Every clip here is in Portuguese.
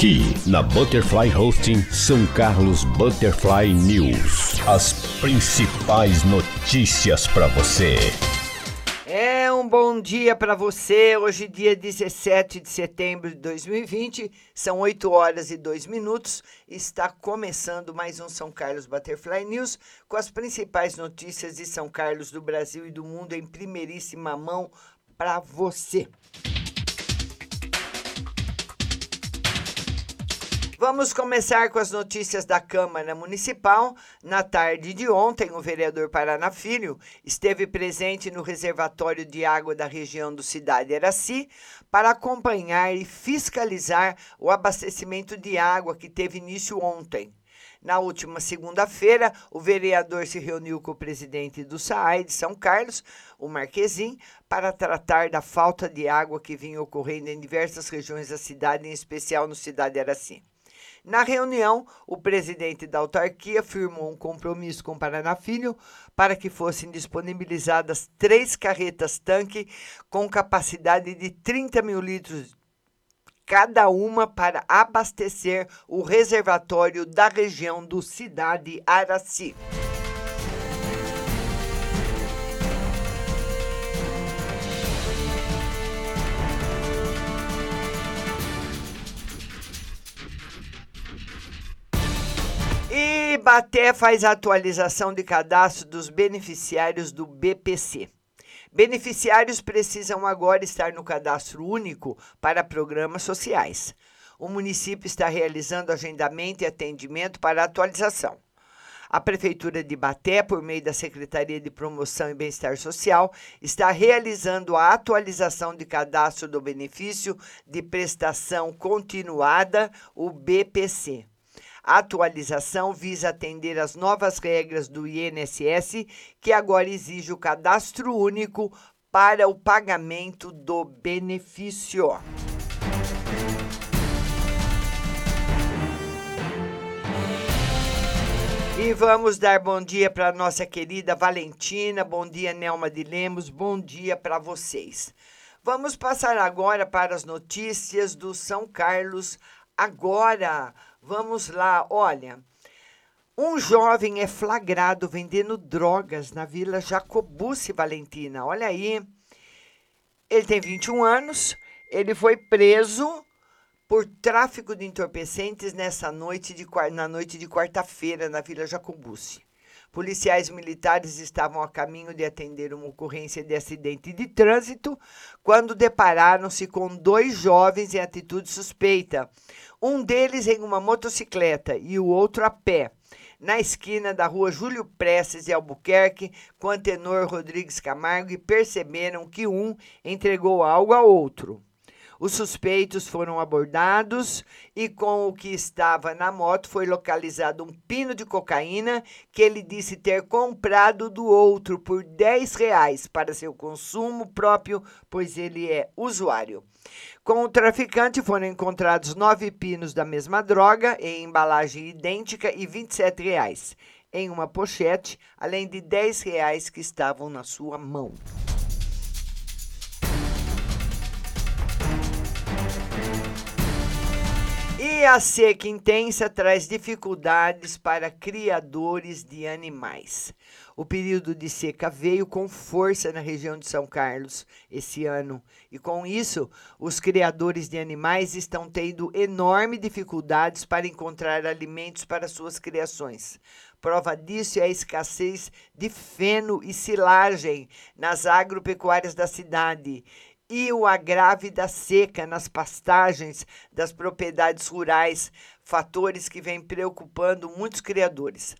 Aqui na Butterfly Hosting São Carlos Butterfly News. As principais notícias para você. É um bom dia para você. Hoje, dia 17 de setembro de 2020, são 8 horas e 2 minutos. Está começando mais um São Carlos Butterfly News com as principais notícias de São Carlos, do Brasil e do mundo em primeiríssima mão para você. Vamos começar com as notícias da Câmara Municipal. Na tarde de ontem, o vereador Paraná Filho esteve presente no reservatório de água da região do Cidade Eraci para acompanhar e fiscalizar o abastecimento de água que teve início ontem. Na última segunda-feira, o vereador se reuniu com o presidente do SAAI de São Carlos, o Marquesim, para tratar da falta de água que vinha ocorrendo em diversas regiões da cidade, em especial no Cidade Araci. Na reunião, o presidente da autarquia firmou um compromisso com Paraná Filho para que fossem disponibilizadas três carretas-tanque com capacidade de 30 mil litros cada uma para abastecer o reservatório da região do Cidade Araci. E Baté faz a atualização de cadastro dos beneficiários do BPC. Beneficiários precisam agora estar no cadastro único para programas sociais. O município está realizando agendamento e atendimento para atualização. A Prefeitura de Baté, por meio da Secretaria de Promoção e Bem-Estar Social, está realizando a atualização de cadastro do benefício de prestação continuada, o BPC. A atualização visa atender às novas regras do INSS, que agora exige o cadastro único para o pagamento do benefício. E vamos dar bom dia para nossa querida Valentina, bom dia Nelma de Lemos, bom dia para vocês. Vamos passar agora para as notícias do São Carlos agora. Vamos lá, olha. Um jovem é flagrado vendendo drogas na Vila Jacobucci Valentina. Olha aí. Ele tem 21 anos, ele foi preso por tráfico de entorpecentes nessa noite de, na noite de quarta-feira na Vila Jacobucci. Policiais militares estavam a caminho de atender uma ocorrência de acidente de trânsito quando depararam-se com dois jovens em atitude suspeita. Um deles em uma motocicleta e o outro a pé, na esquina da rua Júlio Prestes e Albuquerque, com Antenor Rodrigues Camargo, e perceberam que um entregou algo ao outro. Os suspeitos foram abordados e, com o que estava na moto, foi localizado um pino de cocaína que ele disse ter comprado do outro por 10 reais para seu consumo próprio, pois ele é usuário. Com o traficante foram encontrados nove pinos da mesma droga em embalagem idêntica e 27 reais em uma pochete, além de 10 reais que estavam na sua mão. E a seca intensa traz dificuldades para criadores de animais. O período de seca veio com força na região de São Carlos esse ano, e com isso, os criadores de animais estão tendo enorme dificuldades para encontrar alimentos para suas criações. Prova disso é a escassez de feno e silagem nas agropecuárias da cidade e o agrave da seca nas pastagens das propriedades rurais, fatores que vêm preocupando muitos criadores.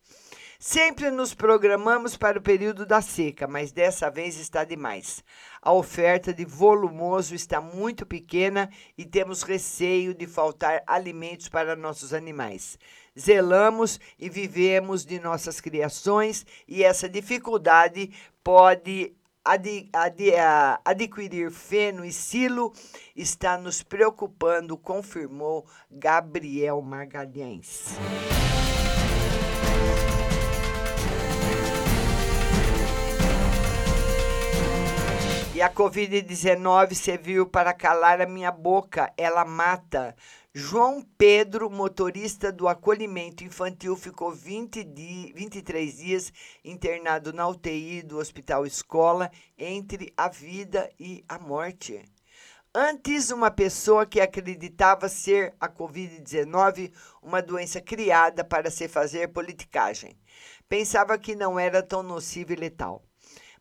Sempre nos programamos para o período da seca, mas dessa vez está demais. A oferta de volumoso está muito pequena e temos receio de faltar alimentos para nossos animais. Zelamos e vivemos de nossas criações e essa dificuldade pode ad, ad, adquirir feno e silo está nos preocupando, confirmou Gabriel Magalhães. E a Covid-19 serviu para calar a minha boca, ela mata. João Pedro, motorista do acolhimento infantil, ficou 20 di 23 dias internado na UTI do Hospital Escola entre a vida e a morte. Antes, uma pessoa que acreditava ser a Covid-19 uma doença criada para se fazer politicagem. Pensava que não era tão nociva e letal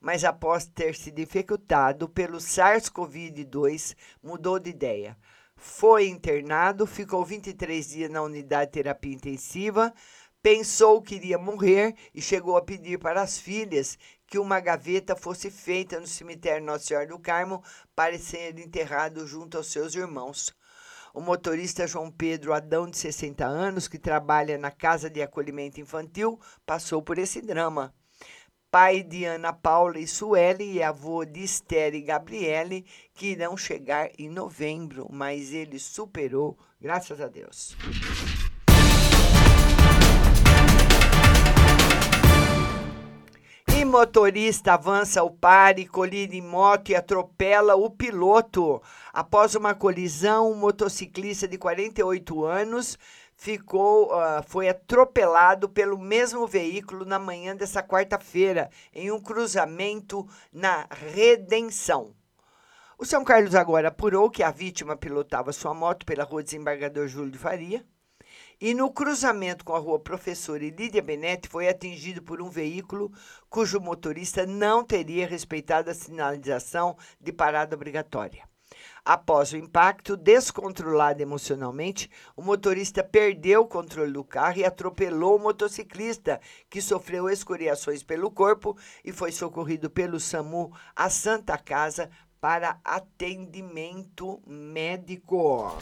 mas após ter se dificultado pelo SARS-CoV-2, mudou de ideia. Foi internado, ficou 23 dias na unidade de terapia intensiva, pensou que iria morrer e chegou a pedir para as filhas que uma gaveta fosse feita no cemitério Nossa Senhora do Carmo para ser enterrado junto aos seus irmãos. O motorista João Pedro Adão, de 60 anos, que trabalha na Casa de Acolhimento Infantil, passou por esse drama pai de Ana Paula e Sueli e avô de Esther e Gabriele, que irão chegar em novembro, mas ele superou, graças a Deus. E motorista avança o pare, colide em moto e atropela o piloto. Após uma colisão, um motociclista de 48 anos ficou, uh, foi atropelado pelo mesmo veículo na manhã dessa quarta-feira, em um cruzamento na Redenção. O São Carlos agora apurou que a vítima pilotava sua moto pela rua Desembargador Júlio de Faria e no cruzamento com a rua Professora Lídia Benetti foi atingido por um veículo cujo motorista não teria respeitado a sinalização de parada obrigatória. Após o impacto, descontrolado emocionalmente, o motorista perdeu o controle do carro e atropelou o motociclista, que sofreu escoriações pelo corpo e foi socorrido pelo SAMU à Santa Casa para atendimento médico.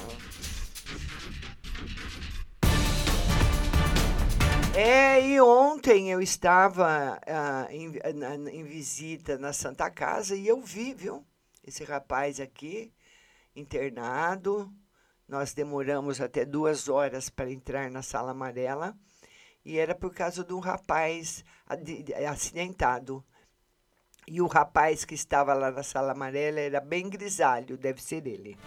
É, e ontem eu estava uh, em, na, em visita na Santa Casa e eu vi, viu? Esse rapaz aqui, internado. Nós demoramos até duas horas para entrar na sala amarela e era por causa de um rapaz acidentado. E o rapaz que estava lá na sala amarela era bem grisalho, deve ser ele.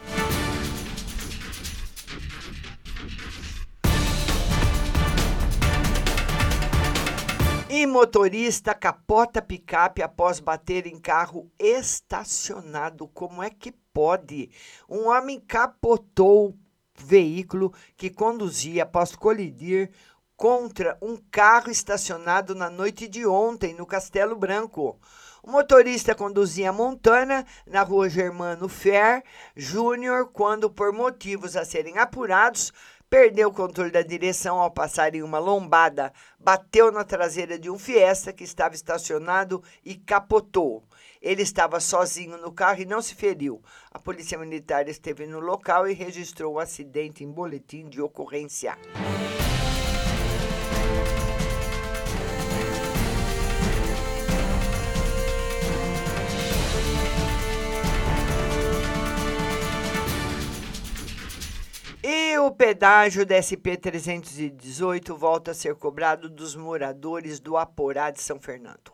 E motorista capota picape após bater em carro estacionado. Como é que pode? Um homem capotou o veículo que conduzia após colidir contra um carro estacionado na noite de ontem no Castelo Branco. O motorista conduzia a Montana na rua Germano Fer Júnior quando, por motivos a serem apurados, perdeu o controle da direção ao passar em uma lombada, bateu na traseira de um Fiesta que estava estacionado e capotou. Ele estava sozinho no carro e não se feriu. A polícia militar esteve no local e registrou o acidente em boletim de ocorrência. E o pedágio da SP 318 volta a ser cobrado dos moradores do Aporá de São Fernando.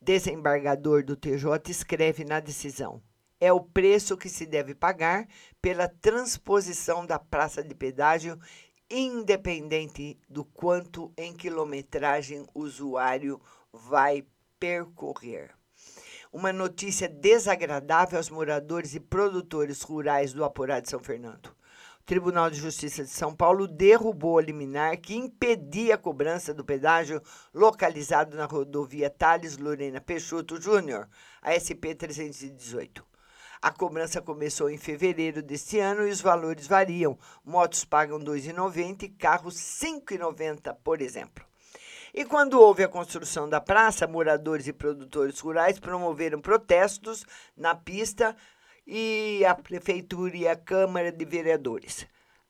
Desembargador do TJ escreve na decisão: é o preço que se deve pagar pela transposição da praça de pedágio, independente do quanto em quilometragem o usuário vai percorrer. Uma notícia desagradável aos moradores e produtores rurais do Aporá de São Fernando. Tribunal de Justiça de São Paulo derrubou a liminar que impedia a cobrança do pedágio localizado na rodovia Thales Lorena Peixoto Júnior, a SP 318. A cobrança começou em fevereiro deste ano e os valores variam. Motos pagam R$ 2,90 e carros R$ 5,90, por exemplo. E quando houve a construção da praça, moradores e produtores rurais promoveram protestos na pista e a Prefeitura e a Câmara de Vereadores.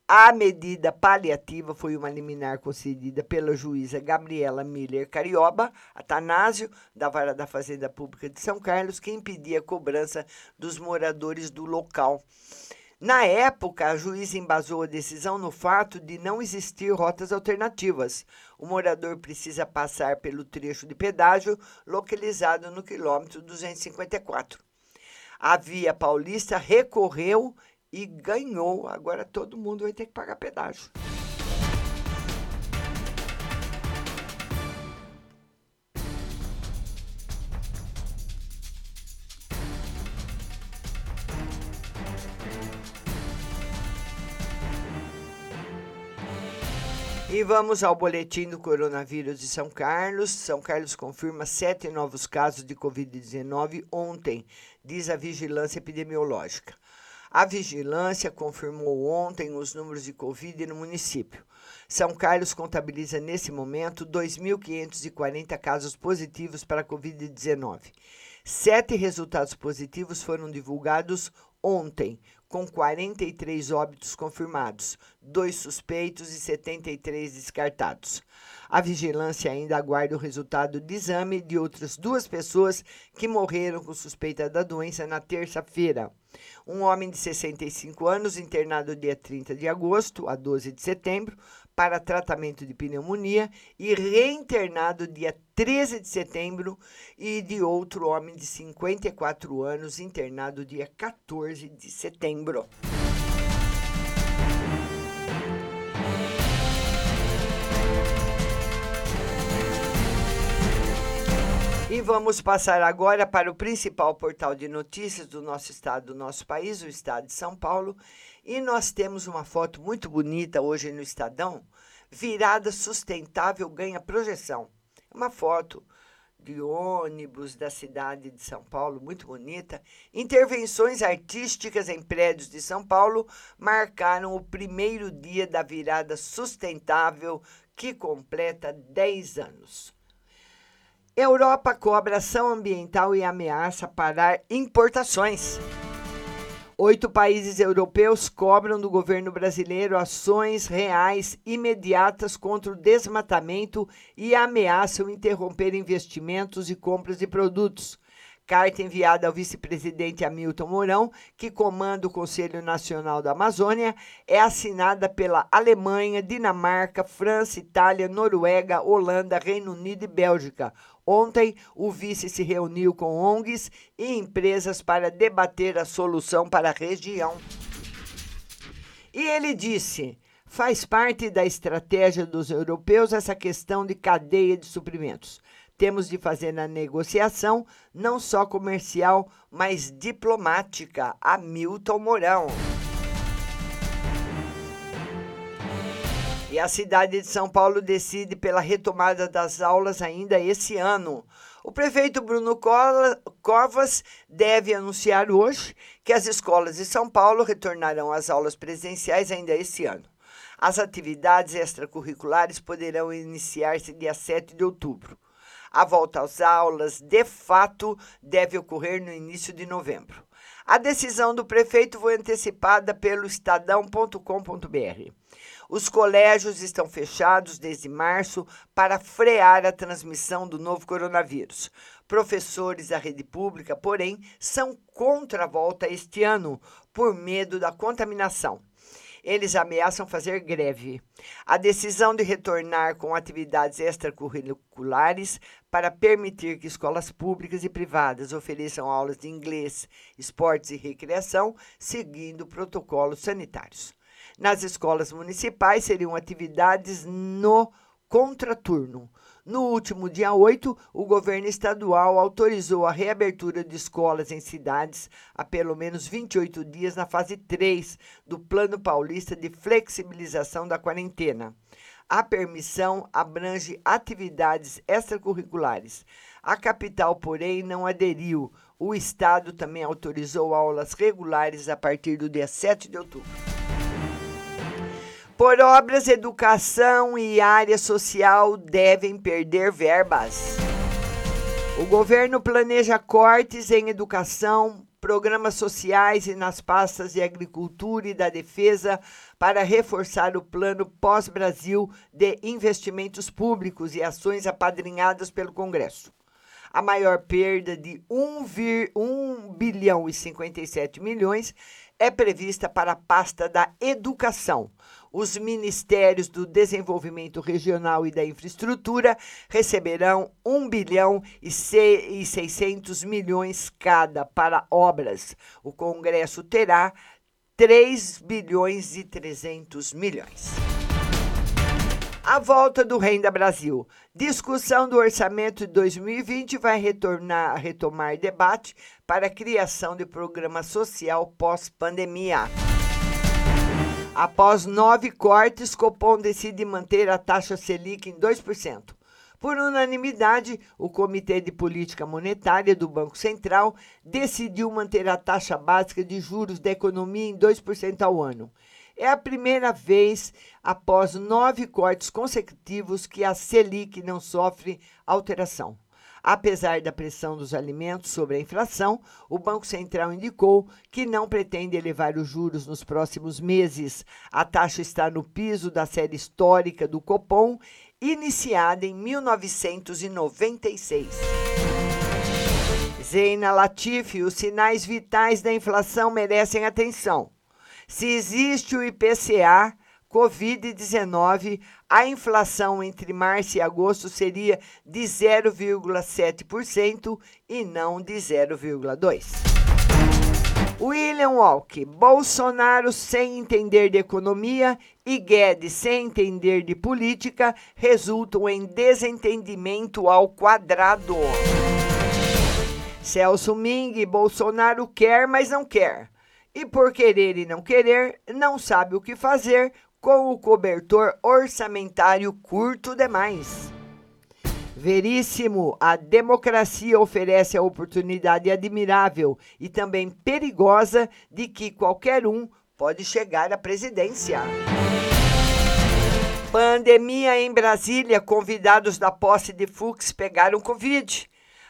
A medida paliativa foi uma liminar concedida pela juíza Gabriela Miller Carioba, Atanásio, da Vara da Fazenda Pública de São Carlos, que impedia a cobrança dos moradores do local. Na época, a juíza embasou a decisão no fato de não existir rotas alternativas. O morador precisa passar pelo trecho de pedágio localizado no quilômetro 254. A Via Paulista recorreu e ganhou. Agora todo mundo vai ter que pagar pedágio. Vamos ao boletim do coronavírus de São Carlos. São Carlos confirma sete novos casos de Covid-19 ontem, diz a vigilância epidemiológica. A vigilância confirmou ontem os números de Covid no município. São Carlos contabiliza nesse momento 2.540 casos positivos para Covid-19. Sete resultados positivos foram divulgados ontem, com 43 óbitos confirmados, dois suspeitos e 73 descartados. A vigilância ainda aguarda o resultado de exame de outras duas pessoas que morreram com suspeita da doença na terça-feira. Um homem de 65 anos, internado dia 30 de agosto a 12 de setembro, para tratamento de pneumonia e reinternado dia 13 de setembro e de outro homem de 54 anos internado dia 14 de setembro. E vamos passar agora para o principal portal de notícias do nosso estado, do nosso país, o estado de São Paulo. E nós temos uma foto muito bonita hoje no Estadão. Virada sustentável ganha projeção. Uma foto de ônibus da cidade de São Paulo, muito bonita. Intervenções artísticas em prédios de São Paulo marcaram o primeiro dia da virada sustentável, que completa 10 anos. Europa cobra ação ambiental e ameaça parar importações. Oito países europeus cobram do governo brasileiro ações reais imediatas contra o desmatamento e ameaçam interromper investimentos e compras de produtos. Carta enviada ao vice-presidente Hamilton Mourão, que comanda o Conselho Nacional da Amazônia, é assinada pela Alemanha, Dinamarca, França, Itália, Noruega, Holanda, Reino Unido e Bélgica. Ontem, o vice se reuniu com ONGs e empresas para debater a solução para a região. E ele disse: faz parte da estratégia dos europeus essa questão de cadeia de suprimentos temos de fazer na negociação, não só comercial, mas diplomática. Hamilton Mourão. E a cidade de São Paulo decide pela retomada das aulas ainda esse ano. O prefeito Bruno Covas deve anunciar hoje que as escolas de São Paulo retornarão às aulas presenciais ainda esse ano. As atividades extracurriculares poderão iniciar-se dia 7 de outubro. A volta às aulas, de fato, deve ocorrer no início de novembro. A decisão do prefeito foi antecipada pelo estadão.com.br. Os colégios estão fechados desde março para frear a transmissão do novo coronavírus. Professores da rede pública, porém, são contra a volta este ano, por medo da contaminação eles ameaçam fazer greve. A decisão de retornar com atividades extracurriculares para permitir que escolas públicas e privadas ofereçam aulas de inglês, esportes e recreação, seguindo protocolos sanitários. Nas escolas municipais seriam atividades no contraturno. No último dia 8, o governo estadual autorizou a reabertura de escolas em cidades há pelo menos 28 dias na fase 3 do Plano Paulista de Flexibilização da Quarentena. A permissão abrange atividades extracurriculares. A capital, porém, não aderiu. O Estado também autorizou aulas regulares a partir do dia 7 de outubro. Por obras, educação e área social devem perder verbas. O governo planeja cortes em educação, programas sociais e nas pastas de agricultura e da defesa para reforçar o plano pós-Brasil de investimentos públicos e ações apadrinhadas pelo Congresso. A maior perda de 1, 1 bilhão e 57 milhões é prevista para a pasta da educação. Os ministérios do Desenvolvimento Regional e da Infraestrutura receberão 1 bilhão e 600 milhões cada para obras. O Congresso terá 3 bilhões e 300 milhões. A volta do Renda Brasil. Discussão do orçamento de 2020 vai retornar, retomar debate para a criação de programa social pós-pandemia. Após nove cortes, Copom decide manter a taxa Selic em 2%. Por unanimidade, o Comitê de Política Monetária do Banco Central decidiu manter a taxa básica de juros da economia em 2% ao ano. É a primeira vez após nove cortes consecutivos que a Selic não sofre alteração. Apesar da pressão dos alimentos sobre a inflação, o Banco Central indicou que não pretende elevar os juros nos próximos meses. A taxa está no piso da série histórica do Copom, iniciada em 1996. Zeina Latifi, os sinais vitais da inflação merecem atenção. Se existe o IPCA, Covid-19, a inflação entre março e agosto seria de 0,7% e não de 0,2%. William Walk, Bolsonaro sem entender de economia e Guedes sem entender de política resultam em desentendimento ao quadrado. Celso Ming, Bolsonaro quer, mas não quer e por querer e não querer, não sabe o que fazer com o cobertor orçamentário curto demais. Veríssimo, a democracia oferece a oportunidade admirável e também perigosa de que qualquer um pode chegar à presidência. Pandemia em Brasília, convidados da posse de Fux pegaram Covid.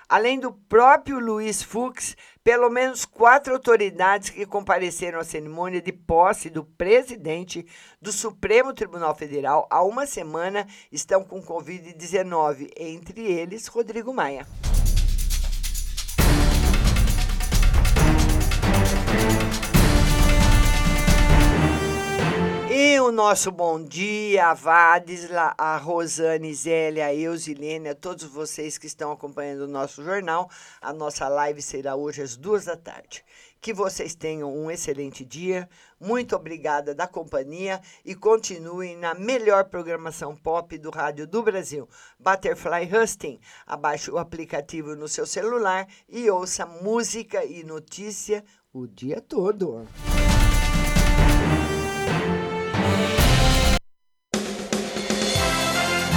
Além do próprio Luiz Fux, pelo menos quatro autoridades que compareceram à cerimônia de posse do presidente do Supremo Tribunal Federal há uma semana estão com Covid-19, entre eles Rodrigo Maia. E o nosso bom dia, a Vadisla, a Rosane, Zélia, a Eusilene, a todos vocês que estão acompanhando o nosso jornal. A nossa live será hoje às duas da tarde. Que vocês tenham um excelente dia. Muito obrigada da companhia e continuem na melhor programação pop do rádio do Brasil. Butterfly Husting. Abaixe o aplicativo no seu celular e ouça música e notícia o dia todo.